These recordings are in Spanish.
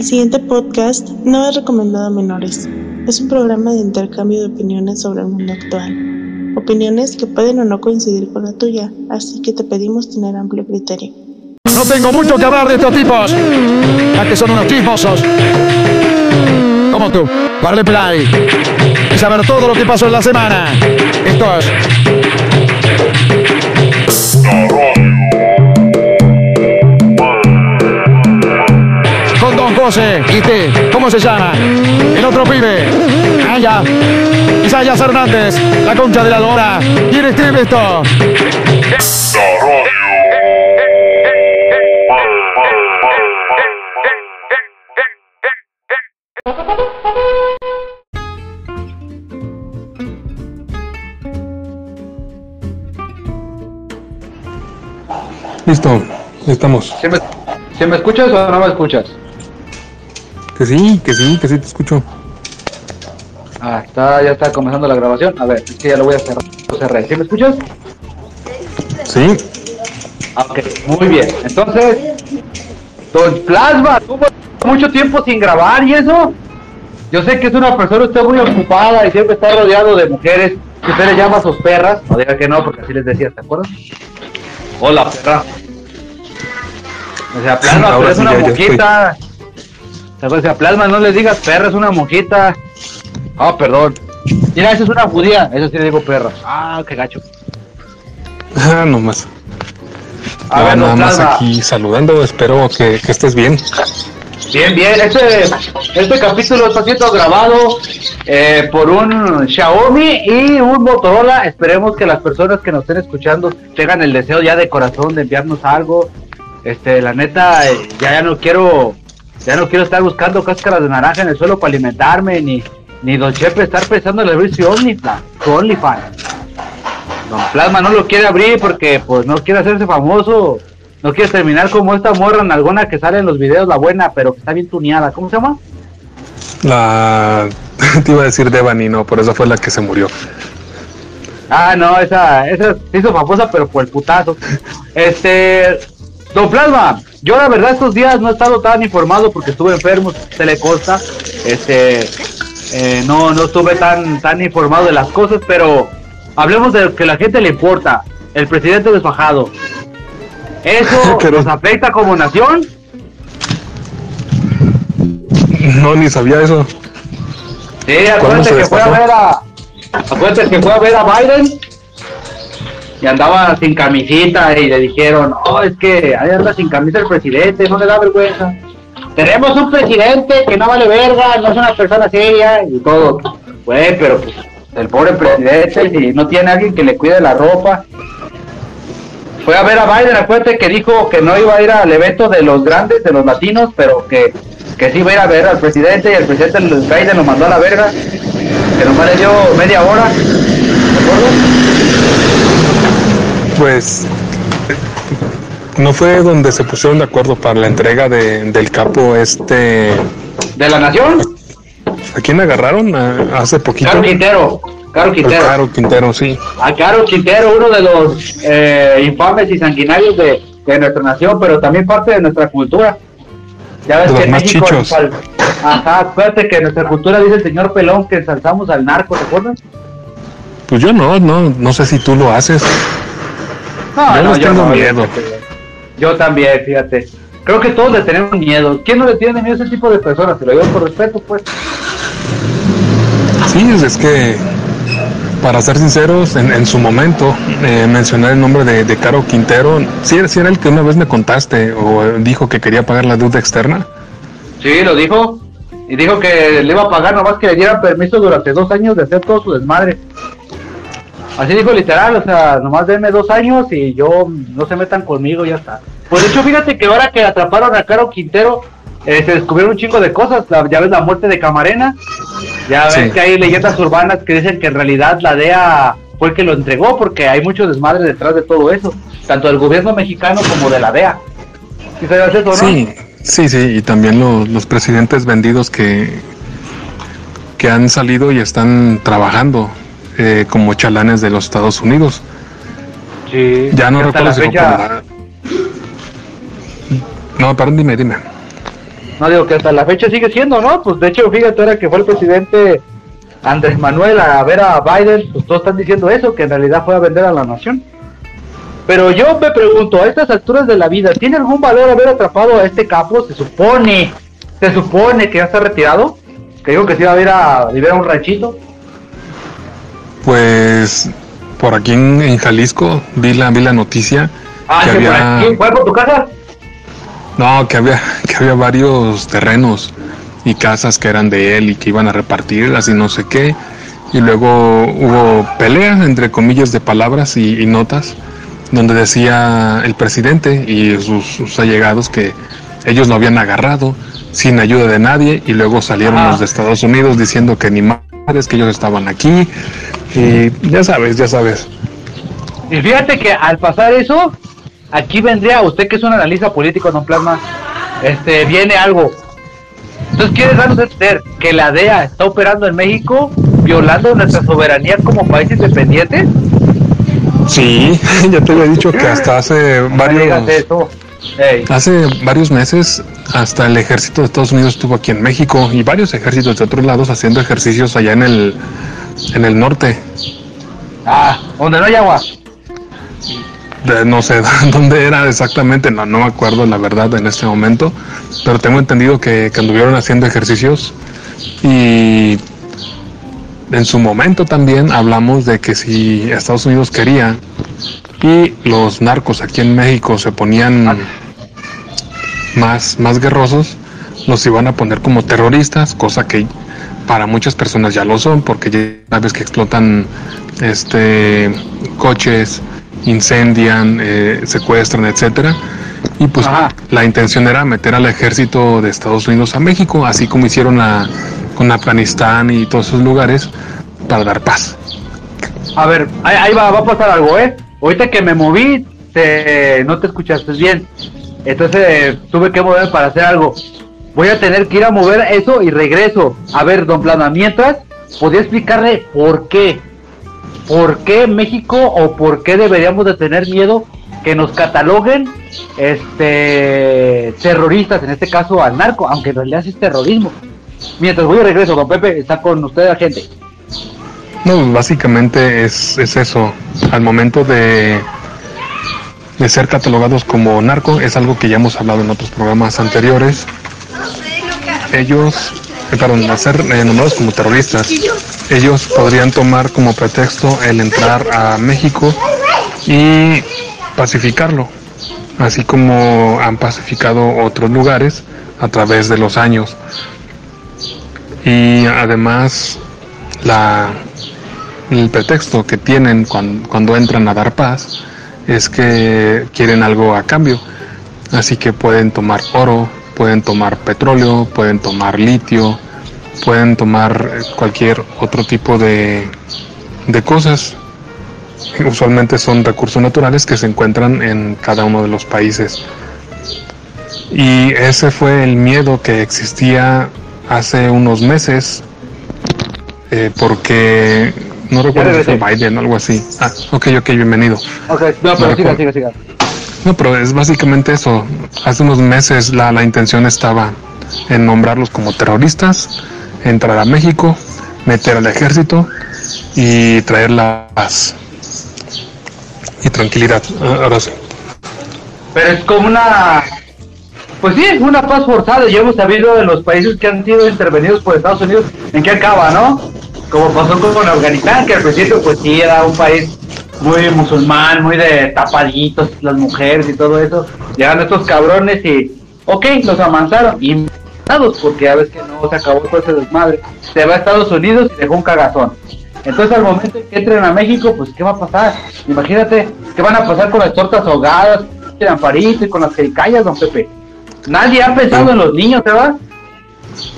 El siguiente podcast no es recomendado a menores. Es un programa de intercambio de opiniones sobre el mundo actual. Opiniones que pueden o no coincidir con la tuya, así que te pedimos tener amplio criterio. No tengo mucho que hablar de estos tipos, ya que son unos chismosos. Como tú, darle play y saber todo lo que pasó en la semana. Esto es y te, ¿cómo se llama? El otro pibe. Ah, ya. Isayas Hernández, la concha de la lora. ¿Quién escribe esto? Listo, estamos. ¿Sí me, sí me escuchas o no me escuchas? Que sí, que sí, que sí te escucho. Ah, está, ya está comenzando la grabación. A ver, es que ya lo voy a cerrar. Lo cerré. ¿Sí me escuchas? Sí, Ah, Ok, muy bien. Entonces, Don Plasma, tuvo mucho tiempo sin grabar y eso. Yo sé que es una persona usted muy ocupada y siempre está rodeado de mujeres que usted le llama sus perras. No diga que no, porque así les decía, ¿te acuerdas? Hola, perra. O sea, Plasma, pero es sí, una ya- ya sea, Plasma, no les digas perra, es una mojita. Ah, perdón. Mira, esa es una judía. Eso sí le digo perra. Ah, qué gacho. ah, nomás. A ver, nada más aquí saludando, espero que, que estés bien. Bien, bien, este, este capítulo está siendo grabado eh, por un Xiaomi y un Motorola. Esperemos que las personas que nos estén escuchando tengan el deseo ya de corazón de enviarnos algo. Este, la neta, eh, ya, ya no quiero, ya no quiero estar buscando cáscaras de naranja en el suelo para alimentarme, ni, ni Don Chepe estar pensando en abrir su OnlyFans. Don Plasma no lo quiere abrir porque pues no quiere hacerse famoso. No quiere terminar como esta morra en alguna que sale en los videos, la buena, pero que está bien tuneada. ¿Cómo se llama? La. Te iba a decir Devani, no, por eso fue la que se murió. Ah, no, esa, esa se hizo famosa, pero por el putazo. Este, Don Plasma, yo la verdad estos días no he estado tan informado porque estuve enfermo, se le consta. Este, eh, no, no estuve tan, tan informado de las cosas, pero hablemos de lo que a la gente le importa. El presidente desfajado. ¿Eso nos afecta como nación? No, ni sabía eso. Sí, ¿Cuándo acuérdate que fue a ver a. Acuérdate que fue a ver a Biden y andaba sin camisita y le dijeron, oh, es que ahí anda sin camisa el presidente, no le da vergüenza. Tenemos un presidente que no vale verga, no es una persona seria y todo. Güey, pero pues, el pobre presidente, si no tiene alguien que le cuide la ropa. Fue a ver a Biden, acuérdate que dijo que no iba a ir al evento de los grandes, de los latinos, pero que, que sí iba a ir a ver al presidente y el presidente Biden lo mandó a la verga, que nomás le dio media hora. ¿De acuerdo? Pues. No fue donde se pusieron de acuerdo para la entrega de- del capo este. ¿De la nación? ¿A quién agarraron? A- hace poquito. Caro Quintero. Caro Quintero. Caro Quintero, sí. A Caro Quintero, uno de los eh, infames y sanguinarios de, de nuestra nación, pero también parte de nuestra cultura. Ya ves De que los más México, chichos. ajá, acuérdate que en nuestra cultura dice el señor Pelón que ensalzamos al narco, ¿te acuerdas? Pues yo no, no, no sé si tú lo haces. No, Yo no, les tengo miedo. Yo también, fíjate. Creo que todos le tenemos miedo. ¿Quién no le tiene miedo a ese tipo de personas? Te lo digo por respeto, pues. Sí, es que, para ser sinceros, en, en su momento, eh, mencionar el nombre de, de Caro Quintero, sí, era- sí era el que una vez me contaste o dijo que quería pagar la deuda externa. Sí, lo dijo. Y dijo que le iba a pagar nomás que le dieran permiso durante dos años de hacer todo su desmadre. Así dijo literal, o sea, nomás denme dos años y yo no se metan conmigo, ya está. Pues de hecho, fíjate que ahora que atraparon a Caro Quintero, eh, se descubrieron un chingo de cosas. La- ya ves la muerte de Camarena, ya ves Sí. que hay leyendas urbanas que dicen que en realidad la DEA fue el que lo entregó, porque hay mucho desmadre detrás de todo eso, tanto del gobierno mexicano como de la DEA. ¿Sí sabías eso, no? Sí, sí, sí, y también lo- los presidentes vendidos que, que han salido y están trabajando eh, como chalanes de los Estados Unidos. Sí. Ya no recuerdo si fecha- No, perdón, dime, dime. No digo que hasta la fecha sigue siendo, ¿no? Pues de hecho, fíjate, ahora que fue el presidente Andrés Manuel a ver a Biden, pues todos están diciendo eso, que en realidad fue a vender a la nación. Pero yo me pregunto, a estas alturas de la vida, ¿tiene algún valor haber atrapado a este capo? Se supone, se supone que ya está retirado, que digo que se iba a ir a vivir a un ranchito. Pues por aquí en, en Jalisco vi la, vi la noticia Ah, que por había, aquí, ¿fue por tu casa? no, que había, que había varios terrenos y casas que eran de él y que iban a repartirlas y no sé qué. Y luego hubo pelea, entre comillas, de palabras y, y notas, donde decía el presidente y sus, sus allegados que ellos lo habían agarrado sin ayuda de nadie y luego salieron Ajá. los de Estados Unidos diciendo que ni madres, que ellos estaban aquí. Y ya sabes, ya sabes. Y fíjate que al pasar eso, aquí vendría, usted que es un analista político, don Plasma, este, viene algo. Entonces, ¿quiere darnos a entender que la DEA está operando en México, violando nuestra soberanía como país independiente? Sí, ya te había dicho que hasta hace varios... Hace varios meses hasta el ejército de Estados Unidos estuvo aquí en México y varios ejércitos de otros lados haciendo ejercicios allá en el en el norte. Ah, donde no hay agua. De- no sé dónde era exactamente, no, no me acuerdo la verdad en este momento, pero tengo entendido que, que anduvieron haciendo ejercicios y en su momento también hablamos de que si Estados Unidos quería y los narcos aquí en México se ponían más, más guerrosos, los iban a poner como terroristas, cosa que para muchas personas ya lo son, porque ya sabes que explotan este coches, incendian, eh, secuestran, etcétera. Y pues Ajá. la intención era meter al ejército de Estados Unidos a México, así como hicieron a- con Afganistán y todos esos lugares para dar paz. A ver, ahí, ahí va, va a pasar algo, ¿eh? Ahorita que me moví, te, no te escuchaste bien. Entonces tuve que moverme para hacer algo. Voy a tener que ir a mover eso y regreso. A ver, don Plana, mientras, ¿podría explicarle por qué? ¿Por qué México o por qué deberíamos de tener miedo que nos cataloguen este terroristas, en este caso al narco, aunque en realidad sí es terrorismo? Mientras voy y regreso, don Pepe, está con usted la gente. No, básicamente es, es eso. Al momento de, de ser catalogados como narco, es algo que ya hemos hablado en otros programas anteriores. Ellos, eh, perdón, al ser eh, nombrados como terroristas, ellos podrían tomar como pretexto el entrar a México y pacificarlo, así como han pacificado otros lugares a través de los años. Y además, la, el pretexto que tienen cuando, entran a dar paz es que quieren algo a cambio. Así que pueden tomar oro, pueden tomar petróleo, pueden tomar litio, pueden tomar eh, cualquier otro tipo de, de cosas. Usualmente son recursos naturales que se encuentran en cada uno de los países. Y ese fue el miedo que existía hace unos meses, eh, porque no recuerdo si fue. Biden o algo así. Ah, ok, ok, bienvenido. Ok, no, pero No siga, siga, siga. No, pero es básicamente eso. Hace unos meses la, la intención estaba en nombrarlos como terroristas, entrar a México, meter al ejército y traer la paz y tranquilidad. Ah, Ahora sí. Pero es como una. Pues sí, una paz forzada. Ya hemos sabido de los países que han sido intervenidos por Estados Unidos en qué acaba, ¿no? Como pasó con Afganistán, que al principio, pues sí, era un país muy musulmán, muy de tapaditos, las mujeres y todo eso. Llegaron estos cabrones y, ok, los amansaron. Y porque ya ves que no se acabó todo ese desmadre. Se va a Estados Unidos y dejó un cagazón. Entonces al momento en que entren a México, pues ¿qué va a pasar? Imagínate, ¿qué van a pasar con las tortas ahogadas, el amparito y con las jericayas, don Pepe? Nadie ha pensado en los niños, ¿verdad?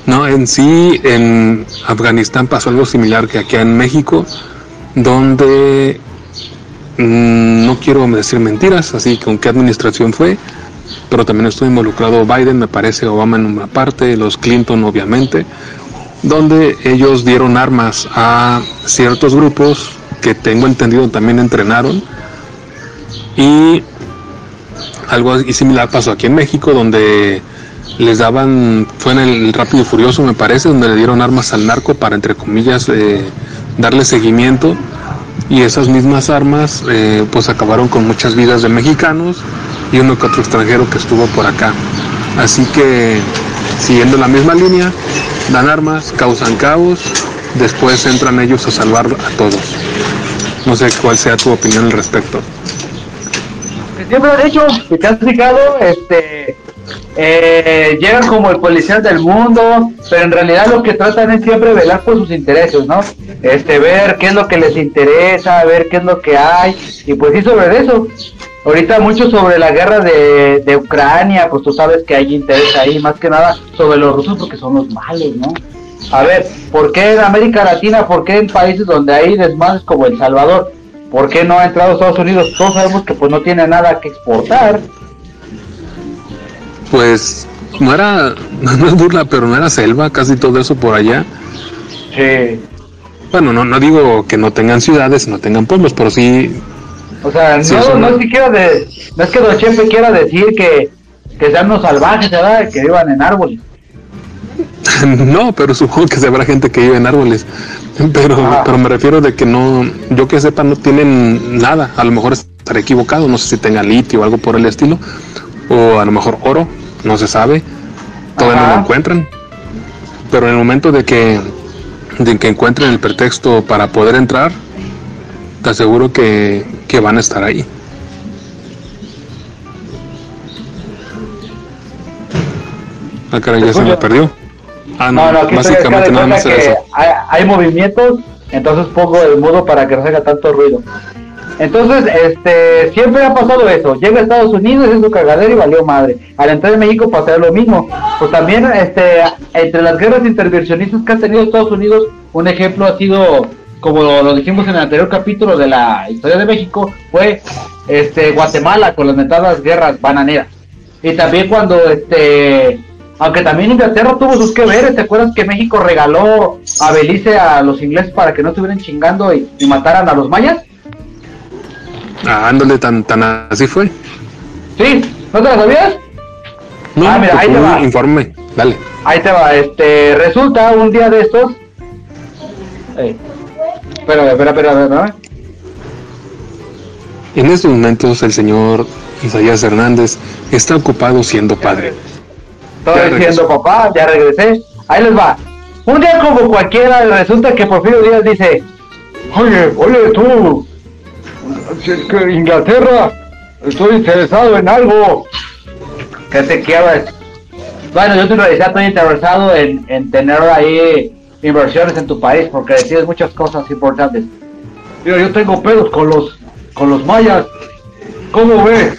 No, en sí, en Afganistán pasó algo similar que aquí en México, donde mm, no quiero decir mentiras, así con qué administración fue, pero también estuvo involucrado Biden, me parece Obama en una parte, los Clinton obviamente, donde ellos dieron armas a ciertos grupos que tengo entendido también entrenaron. Y algo similar pasó aquí en México, donde les daban, fue en el Rápido y Furioso me parece, donde le dieron armas al narco para, entre comillas, eh, darle seguimiento y esas mismas armas eh, pues acabaron con muchas vidas de mexicanos y uno que otro extranjero que estuvo por acá. Así que siguiendo la misma línea, dan armas, causan caos, después entran ellos a salvar a todos. No sé cuál sea tu opinión al respecto. Siempre han dicho, si te has fijado, este, eh, llegan como el policial del mundo, pero en realidad lo que tratan es siempre velar por sus intereses, ¿no? Este, ver qué es lo que les interesa, ver qué es lo que hay, y pues sí sobre eso. Ahorita mucho sobre la guerra de, Ucrania, pues tú sabes que hay interés ahí, más que nada sobre los rusos porque son los malos, ¿no? A ver, ¿por qué en América Latina, por qué en países donde hay desmadres como El Salvador, por qué no ha entrado Estados Unidos? Todos sabemos que pues no tiene nada que exportar. Pues no era, no es burla, pero no era selva, casi todo eso por allá. Sí. Bueno, no, no digo que no tengan ciudades, no tengan pueblos, pero sí. O sea, Sí, no, no, es siquiera de, no es que Don Chepe quiera decir que, que sean unos salvajes, ¿verdad? Que vivan en árboles. No, pero supongo que se habrá gente que vive en árboles. Pero, Ah. pero me refiero de que no, yo que sepa, no tienen nada. A lo mejor estaré equivocado, no sé si tengan litio o algo por el estilo. O a lo mejor oro, no se sabe. Todavía no lo encuentran. Pero en el momento de que, de que encuentren el pretexto para poder entrar, te aseguro que, que van a estar ahí. Ah, caray, ya se me perdió. Ah, no, No, no, básicamente nada más era eso. hay, hay movimientos, entonces pongo el mudo para que no se haga tanto ruido. Entonces, este, siempre ha pasado eso. Llega a Estados Unidos, es su cagadero y valió madre. Al entrar en México pasa lo mismo. Pues también, este, entre las guerras intervencionistas que ha tenido Estados Unidos, un ejemplo ha sido, como lo dijimos en el anterior capítulo de la historia de México, fue, este, Guatemala con las metadas guerras bananeras. Y también cuando, este, aunque también Inglaterra tuvo sus que veres, ¿te acuerdas que México regaló a Belice a los ingleses para que no estuvieran chingando y mataran a los mayas? Ah, ándale, tan, tan así fue. ¿Sí? ¿No te lo sabías? No, Ah, mira, pues, ahí te va. informe, dale. Ahí te va, este, resulta un día de estos. Ey. Espera, espera, espera, espera. En estos momentos el señor Isaías Hernández está ocupado siendo padre. Estoy regresó. papá, ya regresé. Ahí les va. Un día como cualquiera, resulta que Porfirio Díaz dice, oye, oye tú, si es que Inglaterra, estoy interesado en algo. ¿Qué te quieres? Bueno, yo te lo decía, estoy interesado en, en tener ahí inversiones en tu país porque decides muchas cosas importantes. Mira, yo tengo pedos con los, con los mayas. ¿Cómo ves?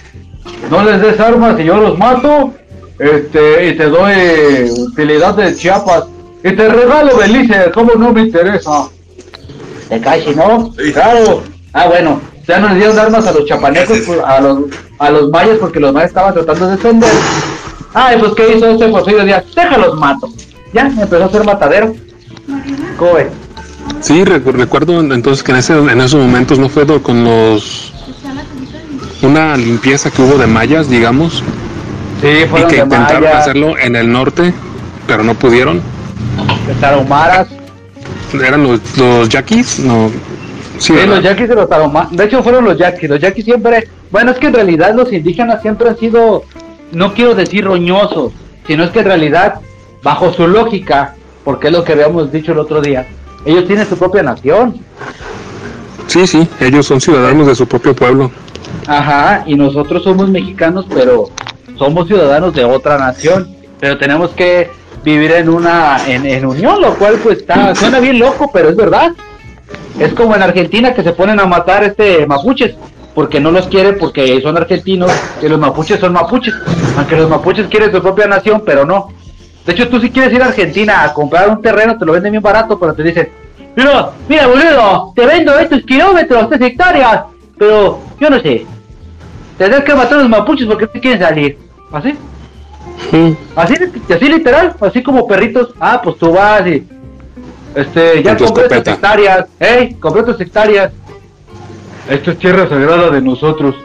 No les des armas y yo los mato. Este, y te doy utilidad de Chiapas. Y te regalo Belice, ¿cómo no me interesa? Te cae, ¿no? Claro. Ah, bueno, ya no les dieron armas a los chapanecos, por- a los, a los mayas, porque los mayas estaban tratando de defender. Ay, pues, ¿qué hizo este Porfirio Díaz? Déjalos mato. Ya, empezó a ser matadero. ¿Cómo ves? Sí, recu- recuerdo entonces que en, ese, en esos momentos no fue con los una limpieza que hubo de mayas, digamos, Sí, y fueron que intentaron mayas, hacerlo en el norte, pero no pudieron. de tarahumaras. Eran los, los yaquis, no. Sí, Sí, ¿verdad? los yaquis y los tarahumaras. De hecho, fueron los yaquis. Los yaquis siempre. Bueno, es que en realidad los indígenas siempre han sido. No quiero decir roñosos, sino es que en realidad, bajo su lógica, porque es lo que habíamos dicho el otro día, ellos tienen su propia nación. sí, sí, ellos son ciudadanos de su propio pueblo. Ajá, y nosotros somos mexicanos, pero somos ciudadanos de otra nación. Pero tenemos que vivir en una en, en unión, lo cual pues está suena bien loco, pero es verdad. Es como en Argentina que se ponen a matar este mapuches, porque no los quieren porque son argentinos y los mapuches son mapuches, aunque los mapuches quieren su propia nación, pero no. De hecho, tú si quieres ir a Argentina a comprar un terreno, te lo venden bien barato, pero te dicen, mira, mira boludo, te vendo estos kilómetros, estas hectáreas, pero yo no sé, tendrás que matar a los mapuches porque no quieren salir. ¿Así? Mm, Así, así literal, así como perritos. Ah, pues tú vas y. Este, ya tu compré tus hectáreas. ¡Ey! Compré tus hectáreas. Esto es tierra sagrada de nosotros.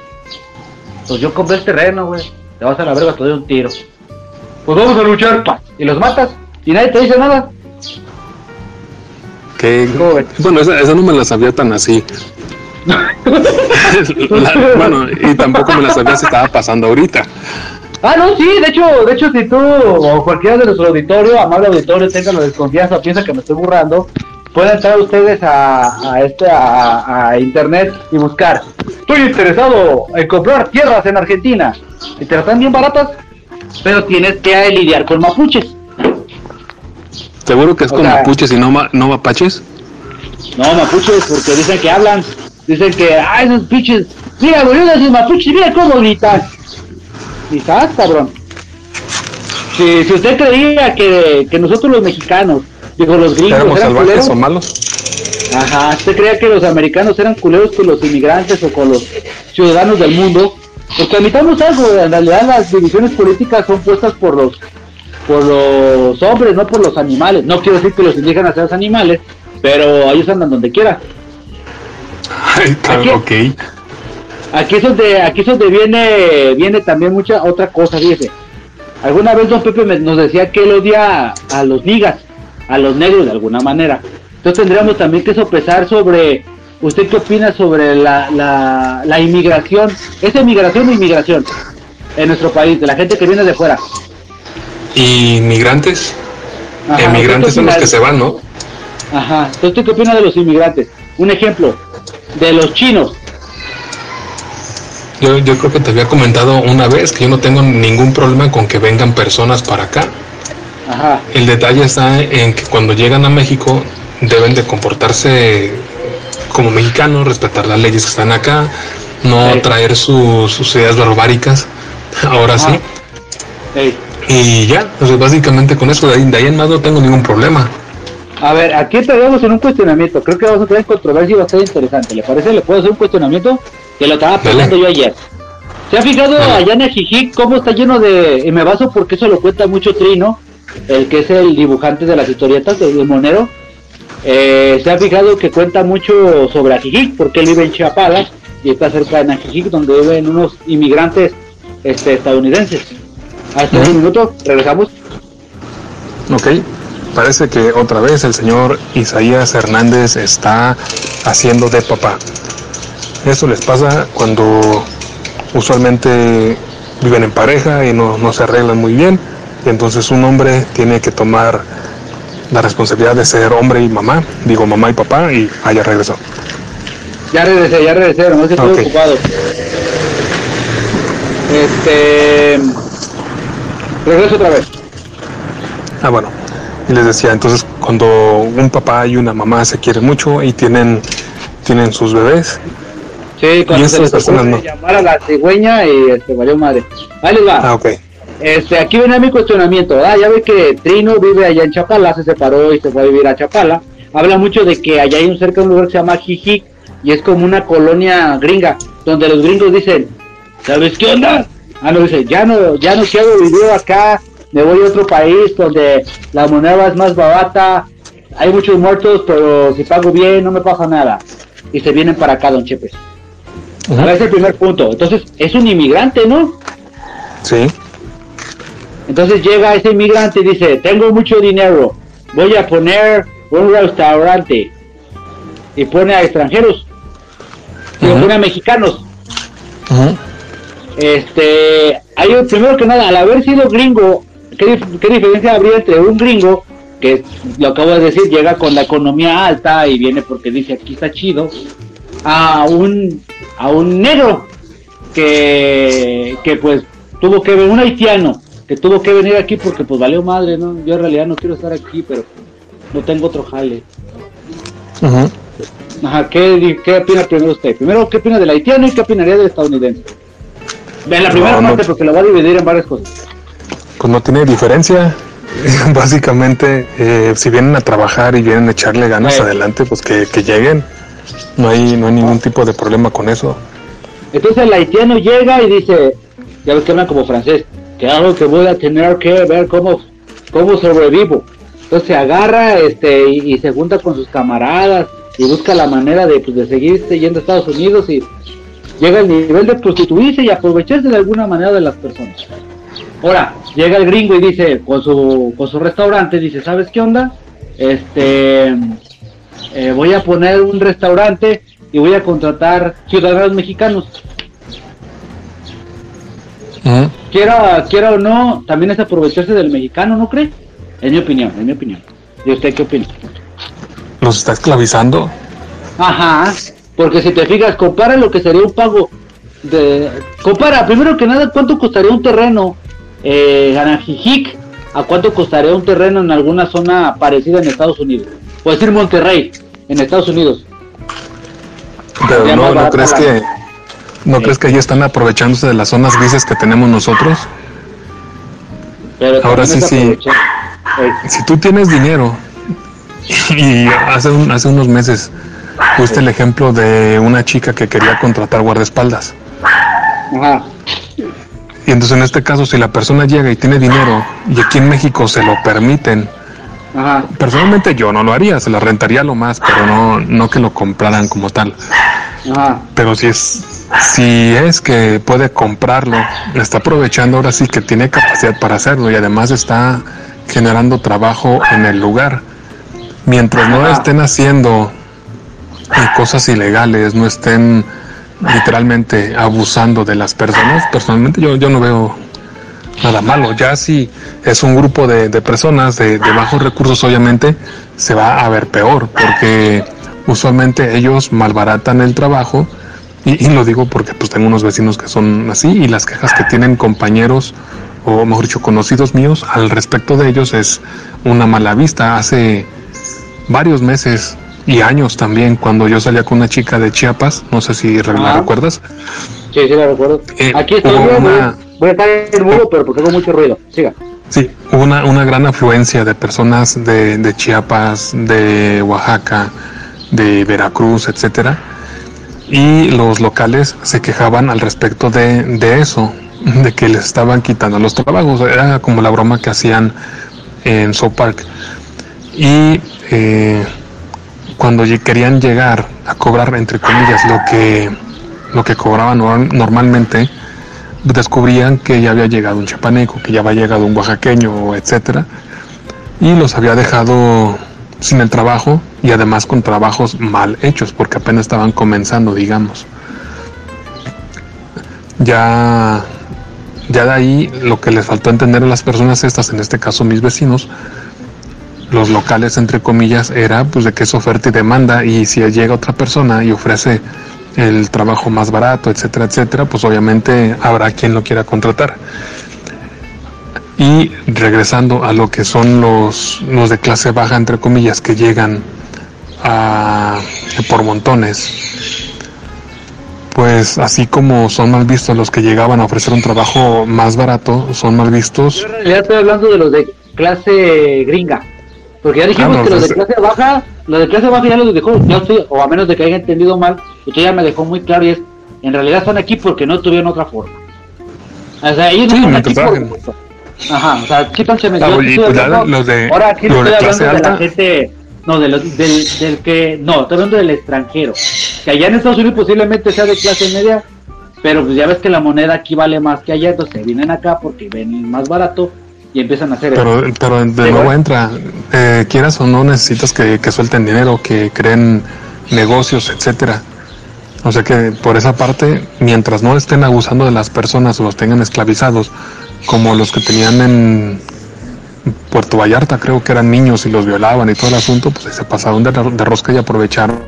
Pues yo compré el terreno, güey. Te vas a la verga, te doy un tiro. pues vamos a luchar, pa, y los matas, y nadie te dice nada. Que, bueno, esa, esa no me la sabía tan así. La- bueno, y tampoco me la sabía si estaba pasando ahorita. Ah, no, sí, de hecho, de hecho, si tú o cualquiera de nuestro auditorio, amable auditorio, tenga la desconfianza, piensa que me estoy burlando, pueden entrar ustedes a, a este a, a internet y buscar. Estoy interesado en comprar tierras en Argentina. Y te las están bien baratas, pero tienes que lidiar con mapuches. Seguro que es O con sea- mapuches y no, ma- no mapaches. No, mapuches, porque dicen que hablan, dicen que, ah, esos pinches, mira, boludo, esos mapuches, mira cómo gritan. Estás, cabrón. Si, si usted creía que, que nosotros los mexicanos, digo, los gringos ¿Éramos eran salvajes culeros, o malos? ajá, usted creía que los americanos eran culeros con los inmigrantes o con los ciudadanos del mundo, porque admitamos algo, en realidad las divisiones políticas son puestas por los por los hombres, no por los animales. No quiero decir que los indígenas sean animales, pero ellos andan donde quiera. Ay, Aquí- ok. Aquí es donde, aquí es donde viene, viene también mucha otra cosa, fíjese. Alguna vez don Pepe me- nos decía que él odia a los ligas, a los negros de alguna manera. Entonces tendríamos también que sopesar sobre, ¿usted qué opina sobre la, la, la inmigración? ¿Es inmigración o inmigración en nuestro país, de la gente que viene de fuera? Inmigrantes. Ajá, Emigrantes ¿usted son los que se van, ¿no? Ajá, entonces ¿usted qué opina de los inmigrantes? Un ejemplo, de los chinos. Yo, yo creo que te había comentado una vez que yo no tengo ningún problema con que vengan personas para acá. Ajá, El detalle está en que cuando llegan a México deben de comportarse como mexicanos, respetar las leyes que están acá, no traer sus, sus ideas barbáricas. Ahora Ajá. sí. Ey. Y ya, pues básicamente con eso, de ahí, de ahí en más no tengo ningún problema. A ver, aquí entramos en un cuestionamiento. Creo que vamos a tener controversia y va a ser interesante. ¿Le parece? ¿Le puedo hacer un cuestionamiento? Que lo estaba Dale. pensando yo ayer. ¿Se ha fijado allá en Ajijic cómo está lleno de... Y me baso porque eso lo cuenta mucho Trino, el que es el dibujante de las historietas, el monero. Eh, se ha fijado que cuenta mucho sobre Ajijic porque él vive en Chiapas y está cerca de Ajijic donde viven unos inmigrantes este, estadounidenses. Hasta un minuto, regresamos. Ok. Parece que otra vez el señor Isaías Hernández está haciendo de papá. Eso les pasa cuando usualmente viven en pareja y no, no se arreglan muy bien. Y entonces un hombre tiene que tomar la responsabilidad de ser hombre y mamá, digo mamá y papá, y allá regresó. Ya regresé, ya regresé, nomás que estoy ocupado. Este. Regreso otra vez. Ah, bueno. Y les decía, entonces cuando un papá y una mamá se quieren mucho y tienen, tienen sus bebés, Sí, cuando Y se les no. llamar a la cigüeña y este, valió madre. Ahí les va. ah, ok. Este, aquí viene mi cuestionamiento, ¿verdad? Ya ve que Trino vive allá en Chapala, se separó y se fue a vivir a Chapala. Habla mucho de que allá hay un cerca de un lugar que se llama Jijic y es como una colonia gringa, donde los gringos dicen, ¿sabes qué onda? Ah, no, dice, ya no, ya no quiero vivir acá, me voy a otro país donde la moneda es más barata, hay muchos muertos, pero si pago bien no me pasa nada. Y se vienen para acá, don Chepes. Ese es el primer punto. Entonces, es un inmigrante, ¿no? Sí. Entonces llega ese inmigrante y dice, tengo mucho dinero, voy a poner un restaurante. Y pone a extranjeros. Y pone a mexicanos. Este, hay un- primero que nada, al haber sido gringo, ¿qué, qué diferencia habría entre un gringo, que lo acabo de decir, llega con la economía alta y viene porque dice aquí está chido, a un, a un negro que, que pues tuvo que venir, un haitiano, que tuvo que venir aquí porque pues valió madre, ¿no? Yo en realidad no quiero estar aquí, pero no tengo otro jale. Ujú. Ajá, ¿qué, qué opina primero usted? Primero, ¿qué opina del haitiano y qué opinaría del estadounidense? En la primera No, no. parte, porque lo voy a dividir en varias cosas. Pues no tiene diferencia. Básicamente, eh, si vienen a trabajar y vienen a echarle ganas adelante, pues que, que lleguen. No hay, no hay ningún tipo de problema con eso. Entonces el haitiano llega y dice, ya ves que hablan como francés, claro que voy a tener que ver cómo, cómo sobrevivo. Entonces se agarra este, y, se junta con sus camaradas y busca la manera de, pues, de seguir yendo a Estados Unidos y llega al nivel de prostituirse y aprovecharse de alguna manera de las personas. Ahora, llega el gringo y dice, con su, con su restaurante, dice, ¿sabes qué onda? Este, eh, voy a poner un restaurante y voy a contratar ciudadanos mexicanos. Ujú. Quiera, quiera o no, también es aprovecharse del mexicano, ¿no cree? Es mi opinión, es mi opinión. ¿Y usted qué opina? Los está esclavizando. Ajá, porque si te fijas, compara lo que sería un pago de... Compara, primero que nada, cuánto costaría un terreno eh, en Anajijic a cuánto costaría un terreno en alguna zona parecida en Estados Unidos. Puede decir Monterrey, en Estados Unidos. Pero no, ¿no crees la- que no crees que ahí están aprovechándose de las zonas grises que tenemos nosotros? Pero Ahora sí, sí. Eh, Si tú tienes dinero y hace un- hace unos meses fuiste el ejemplo de una chica que quería contratar guardaespaldas. ajá, Y entonces en este caso si la persona llega y tiene dinero y aquí en México se lo permiten, ajá, personalmente yo no lo haría, se la rentaría lo más, pero no no que lo compraran como tal. ajá. Pero si es si es que puede comprarlo, está aprovechando ahora sí que tiene capacidad para hacerlo y además está generando trabajo en el lugar. Mientras no Ajá. estén haciendo eh, cosas ilegales, no estén literalmente abusando de las personas, personalmente yo, yo no veo nada malo. Ya si es un grupo de, de personas de, de bajos recursos, obviamente se va a ver peor, porque usualmente ellos malbaratan el trabajo, y, y lo digo porque pues tengo unos vecinos que son así, y las quejas que tienen compañeros, o mejor dicho, conocidos míos al respecto de ellos es una mala vista. Hace varios meses y años también, cuando yo salía con una chica de Chiapas, no sé si la recuerdas, Sí, sí, la recuerdo. Eh, Aquí estoy una- voy- a estar en mudo, pero porque hago mucho ruido. Siga. Sí, hubo una, una gran afluencia de personas de, Chiapas, de Oaxaca, de Veracruz, etcétera, y los locales se quejaban al respecto de, de eso, de que les estaban quitando los trabajos. Era como la broma que hacían en South. Y eh, cuando querían llegar a cobrar, entre comillas, lo que, lo que cobraban norm- normalmente, descubrían que ya había llegado un chapaneco, que ya había llegado un oaxaqueño, etcétera, y los había dejado sin el trabajo y además con trabajos mal hechos, porque apenas estaban comenzando, digamos. Ya, ya de ahí lo que les faltó entender a las personas estas, en este caso mis vecinos, los locales entre comillas, era pues de que es oferta y demanda, y si llega otra persona y ofrece el trabajo más barato, etcétera, etcétera, pues obviamente habrá quien lo quiera contratar. Y regresando a lo que son los, los de clase baja, entre comillas, que llegan a, por montones, pues así como son mal vistos los que llegaban a ofrecer un trabajo más barato, son mal vistos Yo realidad estoy hablando de los de clase gringa. Porque ya dijimos no, que los de clase baja, los de clase baja ya los dejó, estoy, o a menos de que haya entendido mal, usted ya me dejó muy claro y es, en realidad están aquí porque no tuvieron otra forma. O sea, ellos no Sí, están mientras aquí por... Ajá, o sea, pues ya los de- Ahora aquí los estoy de hablando de la gente, no, de los, del, del que, no, estoy hablando del extranjero. Que allá en Estados Unidos posiblemente sea de clase media, pero pues ya ves que la moneda aquí vale más que allá, entonces vienen acá porque ven más barato y empiezan a hacer eso. Pero, pero de nuevo entra, eh, quieras o no, necesitas que, que suelten dinero, que creen negocios, etcétera. O sea que por esa parte, mientras no estén abusando de las personas o los tengan esclavizados, como los que tenían en Puerto Vallarta, creo que eran niños y los violaban y todo el asunto, pues se pasaron de, de rosca y aprovecharon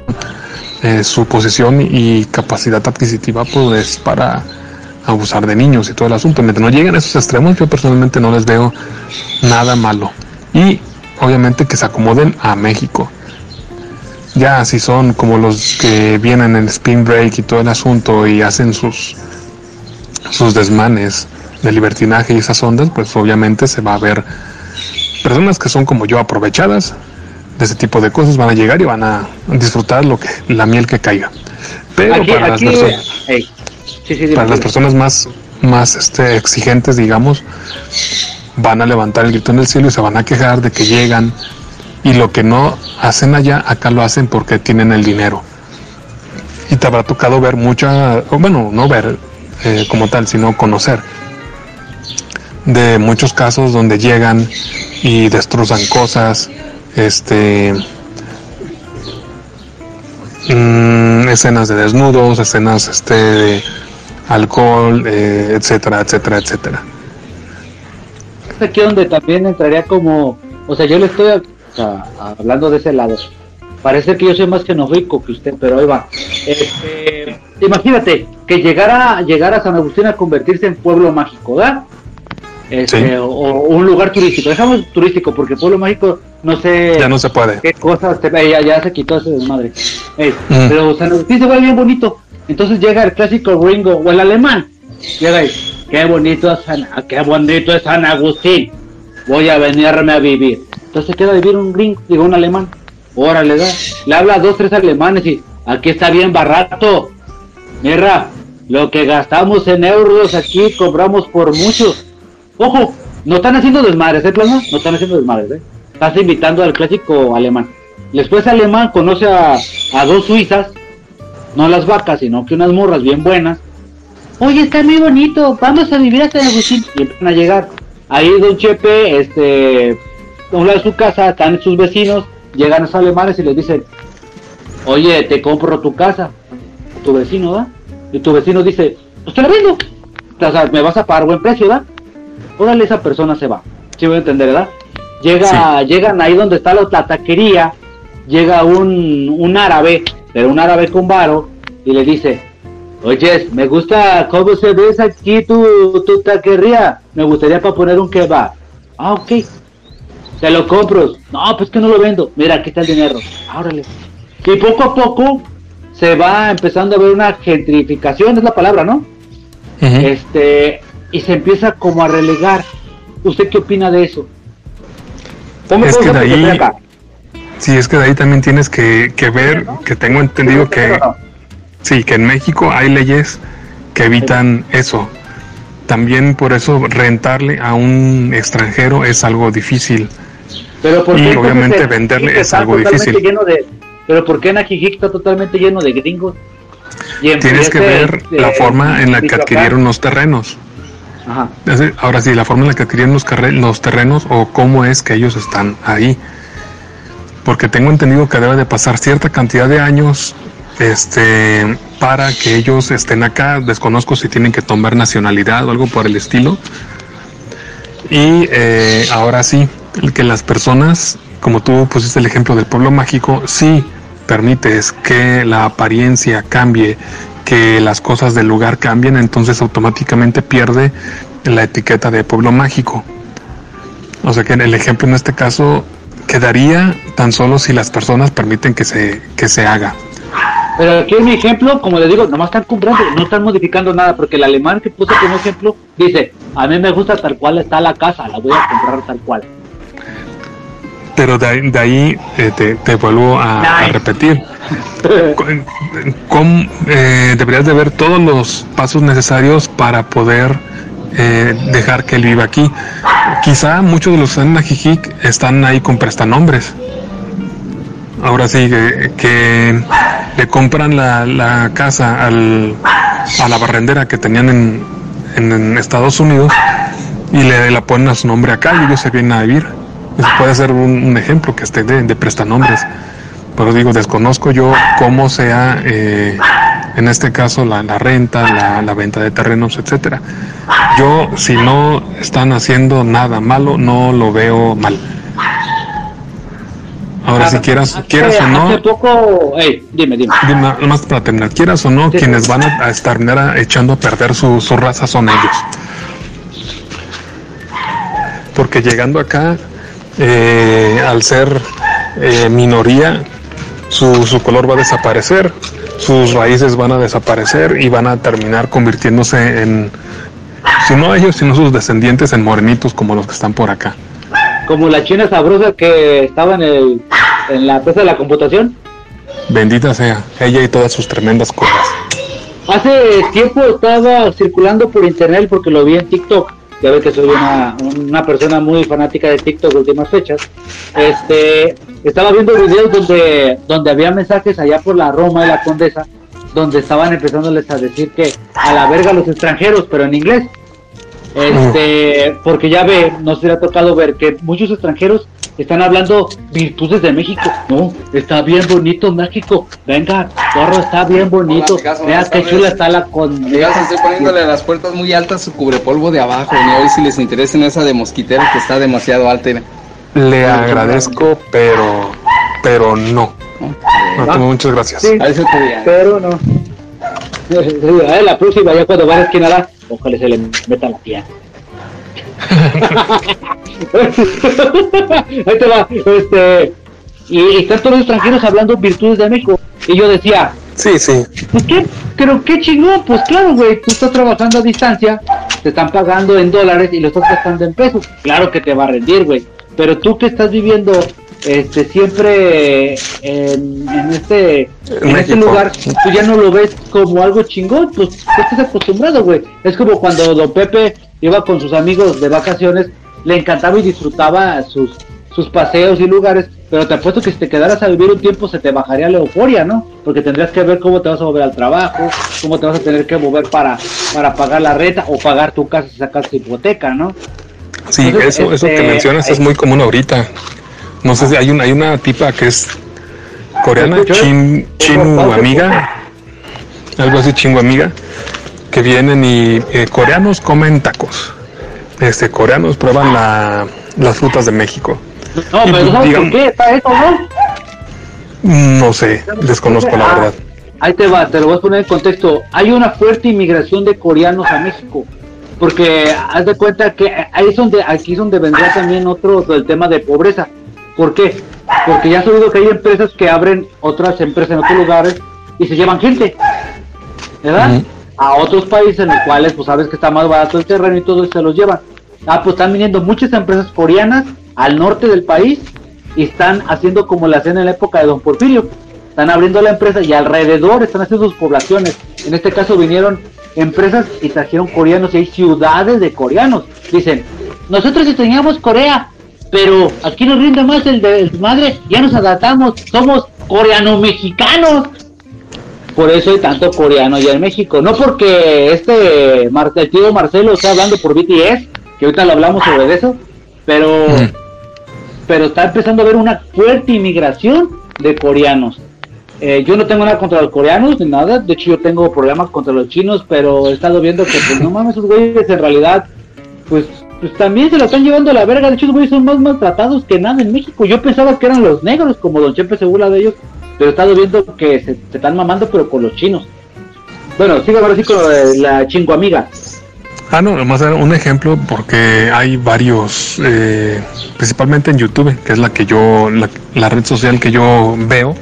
eh, su posición y capacidad adquisitiva pues para abusar de niños y todo el asunto. Mientras no lleguen a esos extremos, yo personalmente no les veo nada malo. Y obviamente que se acomoden a México. Ya si son como los que vienen en Spring Break y todo el asunto y hacen sus sus desmanes de libertinaje y esas ondas, pues obviamente se va a ver personas que son como yo aprovechadas de ese tipo de cosas van a llegar y van a disfrutar lo que la miel que caiga. Pero aquí, para aquí, las personas sí, sí, dime, para las personas más, más este, exigentes, digamos, van a levantar el grito en el cielo y se van a quejar de que llegan y lo que no hacen allá, acá lo hacen porque tienen el dinero. Y te habrá tocado ver mucha, bueno, no ver eh, como tal, sino conocer de muchos casos donde llegan y destrozan cosas, este, mm, escenas de desnudos, escenas este, de alcohol, eh, etcétera, etcétera, etcétera. Es aquí donde también entraría como, o sea, yo le estoy hablando de ese lado. Parece que yo soy más xenofóbico que usted, pero ahí va. Este, imagínate que llegara, llegara San Agustín a convertirse en pueblo mágico, ¿verdad? Este, Sí. o, o un lugar turístico. Dejamos turístico porque pueblo mágico no sé Ya no se puede. qué cosas te, ya, ya se quitó ese desmadre. Eh, Mm. Pero San Agustín se ve bien bonito. Entonces llega el clásico gringo o el alemán. Llega y, qué bonito es San, qué bonito es San Agustín. Voy a venirme a vivir. Entonces queda vivir un gringo, digo un alemán. Órale, da. Le habla a dos, tres alemanes y aquí está bien barato. Mira, lo que gastamos en euros aquí cobramos por mucho. Ojo, no están haciendo desmadres, ¿eh, plano? No están haciendo desmadres, ¿eh? Estás invitando al clásico alemán. Después alemán conoce a dos suizas, no las vacas, sino que unas morras bien buenas. Oye, está muy bonito, vamos a vivir hasta Agustín. Y empiezan a llegar. Ahí Don Chepe, este, a un lado de su casa, están sus vecinos, llegan los alemanes y les dicen, oye, te compro tu casa, tu vecino, ¿da? Y tu vecino dice, pues te la vendo. O sea, me vas a pagar buen precio, ¿da? Órale, esa persona se va. ¿Sí voy a entender, verdad? Llega, llegan ahí donde está la, la taquería, llega un, un árabe, pero un árabe con varo, y le dice, oye, me gusta cómo se ves aquí tu, tu taquería, me gustaría para poner un kebab. Ah, ok. Te lo compro. No, pues que no lo vendo. Mira, aquí está el dinero. Órale. Y poco a poco se va empezando a ver una gentrificación, es la palabra, ¿no? Este, y se empieza como a relegar. ¿Usted qué opina de eso? ¿Cómo Es que de ahí- acá? Sí, es que de ahí también tienes que, que ver, que tengo entendido que, sí, que en México hay leyes que evitan eso. También por eso rentarle a un extranjero es algo difícil. Pero ¿por Y obviamente venderle es algo difícil. Lleno de, pero ¿por qué en Ajijic está totalmente lleno de gringos? Y Tienes que ver este, la forma en la que adquirieron los terrenos. Ajá. Ahora sí, la forma en la que adquirieron los terrenos o cómo es que ellos están ahí. Porque tengo entendido que debe de pasar cierta cantidad de años este, para que ellos estén acá. Desconozco si tienen que tomar nacionalidad o algo por el estilo. Y eh, ahora sí, que las personas, como tú pusiste el ejemplo del pueblo mágico, sí permites que la apariencia cambie, que las cosas del lugar cambien, entonces automáticamente pierde la etiqueta de pueblo mágico. O sea que el ejemplo en este caso quedaría tan solo si las personas permiten que se, que se haga. Pero aquí en mi ejemplo, como le digo, nomás están comprando, no están modificando nada, porque el alemán que puse como ejemplo dice, a mí me gusta tal cual está la casa, la voy a comprar tal cual. Pero de ahí, de ahí, eh, te, te vuelvo a, repetir. Cu- ¿Cómo, eh, deberías de ver todos los pasos necesarios para poder eh, dejar que él viva aquí. Quizá muchos de los en Ajijic están ahí con prestanombres. Ahora sí, que, le compran la, la casa al, a la barrendera que tenían en, en- Estados Unidos y le la ponen a su nombre acá y ellos se vienen a vivir. Puede ser un, ejemplo que esté de, de prestanombres. Pero digo, desconozco yo cómo sea, eh, en este caso, la, la renta, la, la venta de terrenos, etcétera. Yo, si no están haciendo nada malo, no lo veo mal. Ahora, si quieras, quieras o Hace no, poco, dime, dime. más para terminar, quieras o no, Sí. quienes van a, a estar mira, echando a perder su, su raza son ellos. Porque llegando acá, eh, al ser eh, minoría, su, su color va a desaparecer, sus raíces van a desaparecer y van a terminar convirtiéndose en, si no ellos, sino sus descendientes en morenitos como los que están por acá. Como la china sabrosa que estaba en, el, en la pieza de la computación. Bendita sea, ella y todas sus tremendas cosas. Hace tiempo estaba circulando por internet porque lo vi en TikTok. Ya ve que soy una, una persona muy fanática de TikTok últimas fechas. Este, estaba viendo videos donde, donde había mensajes allá por la Roma y la Condesa, donde estaban empezándoles a decir que a la verga los extranjeros, pero en inglés. Este, porque ya ve, nos ha tocado ver que muchos extranjeros están hablando virtudes de México. No, está bien bonito México. Venga, porro, está bien bonito. Hola, amigazo, Vea qué chula está la con. Estoy poniéndole las puertas muy altas su cubrepolvo de abajo. ¿no? A ver si les interesa en esa de mosquitero que está demasiado alta. Le agradezco, pero, pero no. No, Ah. tú, muchas gracias. Sí. A. Pero no. A ver, la próxima, ya cuando vaya a esquinar, ojalá se le meta la tía. Ahí te va, este. Y, y están todos los extranjeros hablando virtudes de México. Y yo decía, Sí, sí. pues qué, pero qué chingón, pues claro, güey, tú estás trabajando a distancia, te están pagando en dólares y lo estás gastando en pesos. Claro que te va a rendir, güey. Pero tú que estás viviendo este siempre en, en este en este lugar, tú ya no lo ves como algo chingón, pues estás acostumbrado, güey. Es como cuando Don Pepe iba con sus amigos de vacaciones, le encantaba y disfrutaba sus sus paseos y lugares, pero te apuesto que si te quedaras a vivir un tiempo se te bajaría la euforia, ¿no? Porque tendrías que ver cómo te vas a mover al trabajo, cómo te vas a tener que mover para, para pagar la renta o pagar tu casa si sacas tu hipoteca, ¿no? Sí, Entonces, eso, eso que este, mencionas es muy común ahorita. No sé si hay una, hay una tipa que es coreana, chin, chingu amiga, algo así chingu amiga, que vienen y eh, coreanos comen tacos. Este, coreanos prueban la, las frutas de México. No, Y, pero ¿sabes digamos- por qué está eso, no? No sé, desconozco la Ah, verdad. Ahí te va, te lo voy a poner en contexto. Hay una fuerte inmigración de coreanos a México. Porque haz de cuenta que ahí es donde, aquí es donde vendrá también otro el tema de pobreza. ¿Por qué? Porque ya has oído que hay empresas que abren otras empresas en otros lugares y se llevan gente. ¿Verdad? Ujú. A otros países en los cuales pues sabes que está más barato el terreno y todo y se los llevan. Ah, pues están viniendo muchas empresas coreanas al norte del país y están haciendo como la hacían en la época de Don Porfirio. Están abriendo la empresa y alrededor están haciendo sus poblaciones. En este caso vinieron empresas y trajeron coreanos y hay ciudades de coreanos. Dicen, nosotros extrañamos Corea, pero aquí nos rinde más el de madre, ya nos adaptamos, somos coreano-mexicanos. Por eso hay tanto coreano ya en México. No porque este Mar- el tío Marcelo está hablando por BTS, que ahorita lo hablamos sobre eso, pero pero está empezando a haber una fuerte inmigración de coreanos. Eh, yo no tengo nada contra los coreanos ni nada, de hecho yo tengo problemas contra los chinos, pero he estado viendo que pues no mames, esos güeyes en realidad pues, pues también se lo están llevando a la verga, de hecho esos güeyes son más maltratados que nada en México. Yo pensaba que eran los negros, como Don Chepe se burla de ellos, pero he estado viendo que se, se están mamando pero con los chinos. Bueno, sigo ahora sí con la chingo amiga. Ah, no, nomás un ejemplo porque hay varios, eh, principalmente en YouTube, que es la que yo, la, la red social que yo veo,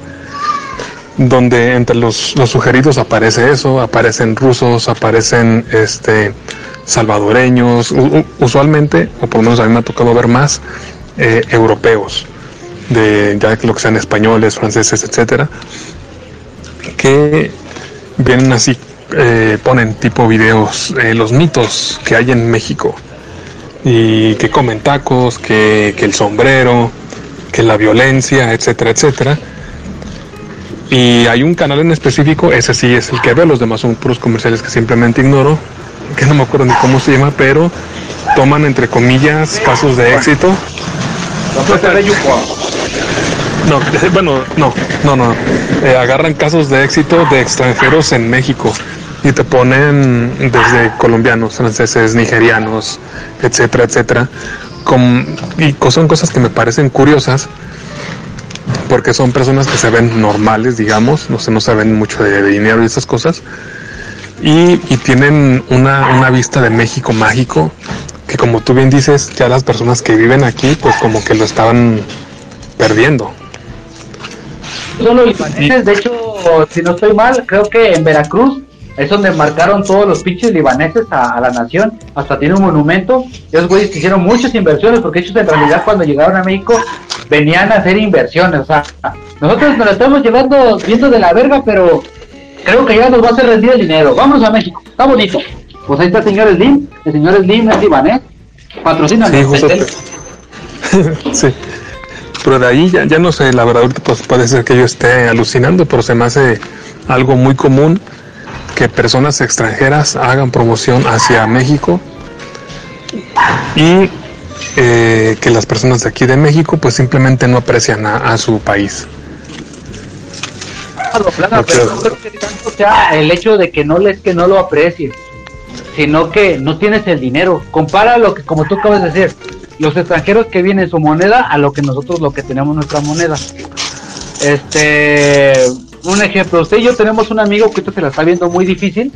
donde entre los, los sugeridos aparece eso, aparecen rusos, aparecen este salvadoreños, usualmente, o por lo menos a mí me ha tocado ver más, eh, europeos, de ya lo que sean españoles, franceses, etcétera, que vienen así, eh, ponen tipo videos, eh, los mitos que hay en México y que comen tacos, que, que el sombrero, que la violencia, etcétera, etcétera. Y hay un canal en específico, ese sí es el que veo, los demás son puros comerciales que simplemente ignoro, que no me acuerdo ni cómo se llama, pero toman entre comillas casos de éxito no, eh, bueno, no, no, no. Eh, agarran casos de éxito de extranjeros en México y te ponen desde colombianos, franceses, nigerianos, etcétera, etcétera. Com- y son cosas que me parecen curiosas porque son personas que se ven normales, digamos, no sé, no saben mucho de, de dinero y esas cosas. Y, y tienen una, una vista de México mágico que como tú bien dices, ya las personas que viven aquí, pues como que lo estaban perdiendo. Son los libaneses, de hecho, si no estoy mal, creo que en Veracruz es donde marcaron todos los pinches libaneses a, a la nación, hasta tiene un monumento. Esos güeyes que hicieron muchas inversiones, porque ellos en realidad cuando llegaron a México venían a hacer inversiones. O sea, nosotros nos lo estamos llevando viendo de la verga, pero creo que ya nos va a hacer rendir el dinero. Vamos a México, está bonito. Pues ahí está el señor Slim, el señor Slim es libanés, patrocina Sí, justo. sí. Pero de ahí ya, ya no sé, la verdad, ahorita pues puede ser que yo esté alucinando, pero se me hace algo muy común que personas extranjeras hagan promoción hacia México y eh, que las personas de aquí de México pues simplemente no aprecian a, a su país. Claro, claro, No pero creo. no creo que tanto sea el hecho de que no es que no lo aprecies, sino que no tienes el dinero. Compara lo que, como tú acabas de decir, los extranjeros que vienen su moneda a lo que nosotros lo que tenemos nuestra moneda. Este, un ejemplo, usted y yo tenemos un amigo que ahorita se la está viendo muy difícil.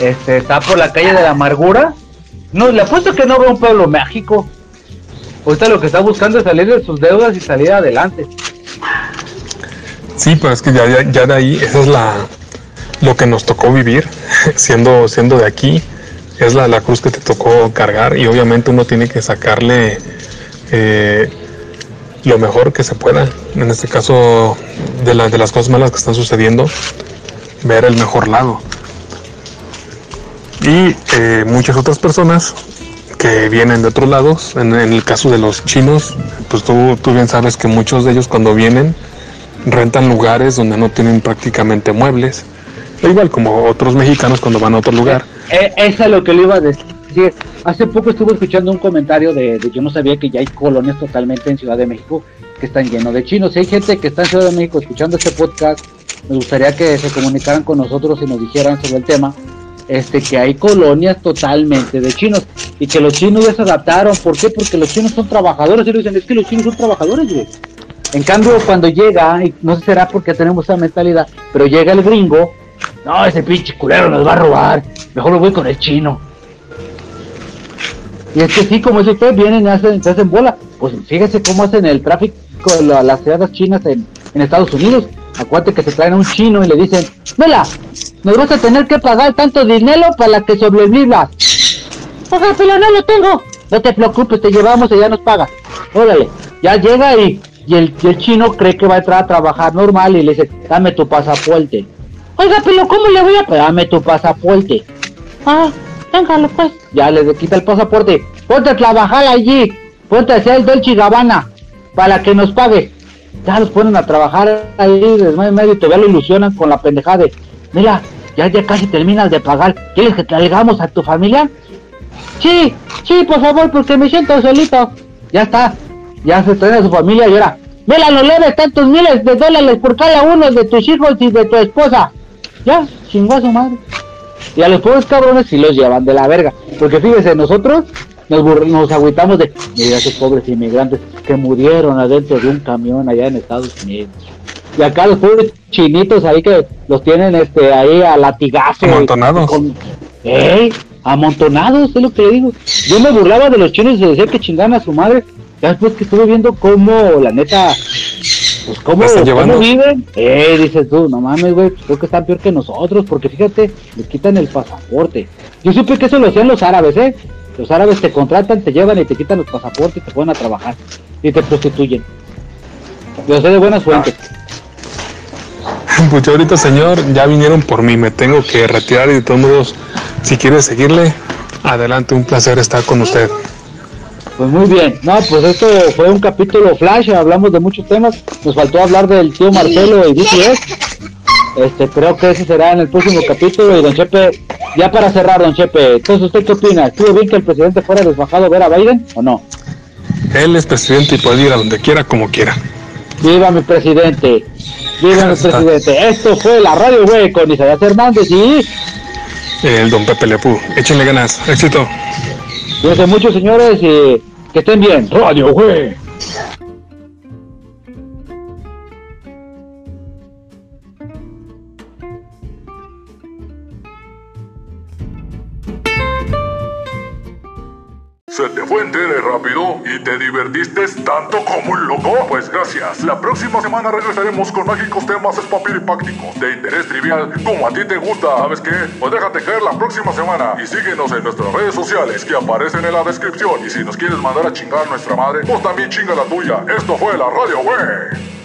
Este, está por la calle de la amargura. No, le apuesto que no ve un pueblo mágico. Ahorita lo que está buscando es salir de sus deudas y salir adelante. Sí, pero es que ya, ya de ahí, esa es la lo que nos tocó vivir, siendo, siendo de aquí, es la, la cruz que te tocó cargar y obviamente uno tiene que sacarle eh, lo mejor que se pueda. En este caso, de, la- de las cosas malas que están sucediendo, ver el mejor lado. Y eh, muchas otras personas que vienen de otros lados, en, en el caso de los chinos, pues tú, tú bien sabes que muchos de ellos cuando vienen rentan lugares donde no tienen prácticamente muebles. Igual como otros mexicanos cuando van a otro lugar. Eh, eso es lo que le iba a decir. Hace poco estuve escuchando un comentario de, de- yo no sabía que ya hay colonias totalmente en Ciudad de México que están llenos de chinos. Si hay gente que está en Ciudad de México escuchando este podcast, me gustaría que se comunicaran con nosotros y nos dijeran sobre el tema. Este, que hay colonias totalmente de chinos y que los chinos se adaptaron. ¿Por qué? Porque los chinos son trabajadores. Y dicen, es que los chinos son trabajadores. En cambio, cuando llega, y no será porque tenemos esa mentalidad, pero llega el gringo, no, ese pinche culero nos va a robar, mejor lo voy con el chino. Y es que sí, como dice usted, vienen y hacen, se hacen bola. Pues fíjese cómo hacen el tráfico la- las ciudades chinas en, Estados Unidos. Acuérdate que se traen a un chino y le dicen, Vela, nos vas a tener que pagar tanto dinero para que sobrevivas. Oiga, pero no lo tengo. No te preocupes, te llevamos y ya nos pagas. Órale, ya llega y, y, el, y el chino cree que va a entrar a trabajar normal y le dice, dame tu pasaporte. Oiga, pero ¿cómo le voy a...? Pues Dame tu pasaporte. Ah, téngalo pues. Ya le quita el pasaporte. Ponte a trabajar allí. Ponte a hacer el Dolce Gabbana para que nos pague. Ya los ponen a trabajar ahí desde medio y todavía lo ilusionan con la pendejada de, mira, ya, ya casi terminas de pagar. ¿Quieres que traigamos a tu familia? Sí, sí, por favor, porque me siento solito. Ya está. Ya se trae a su familia y ahora, mira, no le tantos miles de dólares por cada uno de tus hijos y de tu esposa. Ya, chingó a su madre. Y a los pobres cabrones sí los llevan de la verga. Porque fíjese, nosotros nos, burr- nos agüitamos de, mira esos pobres inmigrantes que murieron adentro de un camión allá en Estados Unidos. Y acá los pobres chinitos ahí que los tienen este ahí a latigazo. Amontonados. Con- ¡Ey! Amontonados, es lo que le digo. Yo me burlaba de los chinos y decía que chingan a su madre. Ya después que estuve viendo cómo, la neta, pues cómo, cómo llevando. viven. Eh, dices tú, no mames, güey, pues creo que están peor que nosotros, porque fíjate, les quitan el pasaporte. Yo supe que eso lo hacían los árabes, ¿eh? Los árabes te contratan, te llevan y te quitan los pasaportes, te ponen a trabajar y te prostituyen. Yo sé de buenas fuentes. Pues yo ahorita, señor, ya vinieron por mí, me tengo que retirar y de todos modos, si quiere seguirle, adelante, un placer estar con usted. Pues muy bien, no, pues esto fue un capítulo flash, hablamos de muchos temas, nos faltó hablar del tío Marcelo y BTS, este, creo que ese será en el próximo capítulo. Y don Chepe, ya para cerrar don Chepe, entonces usted qué opina, ¿estuvo bien que el presidente fuera desbajado a ver a Biden o no? Él es presidente y puede ir a donde quiera, como quiera. Viva mi presidente, viva mi presidente, esto fue la radio güey con Isaías Hernández y El don Pepe Lepú. Échenle ganas, éxito. Cuídense mucho señores y que estén bien, radio güey. Gracias. La próxima semana regresaremos con mágicos temas espapiripácticos de interés trivial como a ti te gusta. ¿Sabes qué? Pues déjate caer la próxima semana y síguenos en nuestras redes sociales que aparecen en la descripción. Y si nos quieres mandar a chingar a nuestra madre, pues también chinga la tuya. Esto fue la Radio Wey.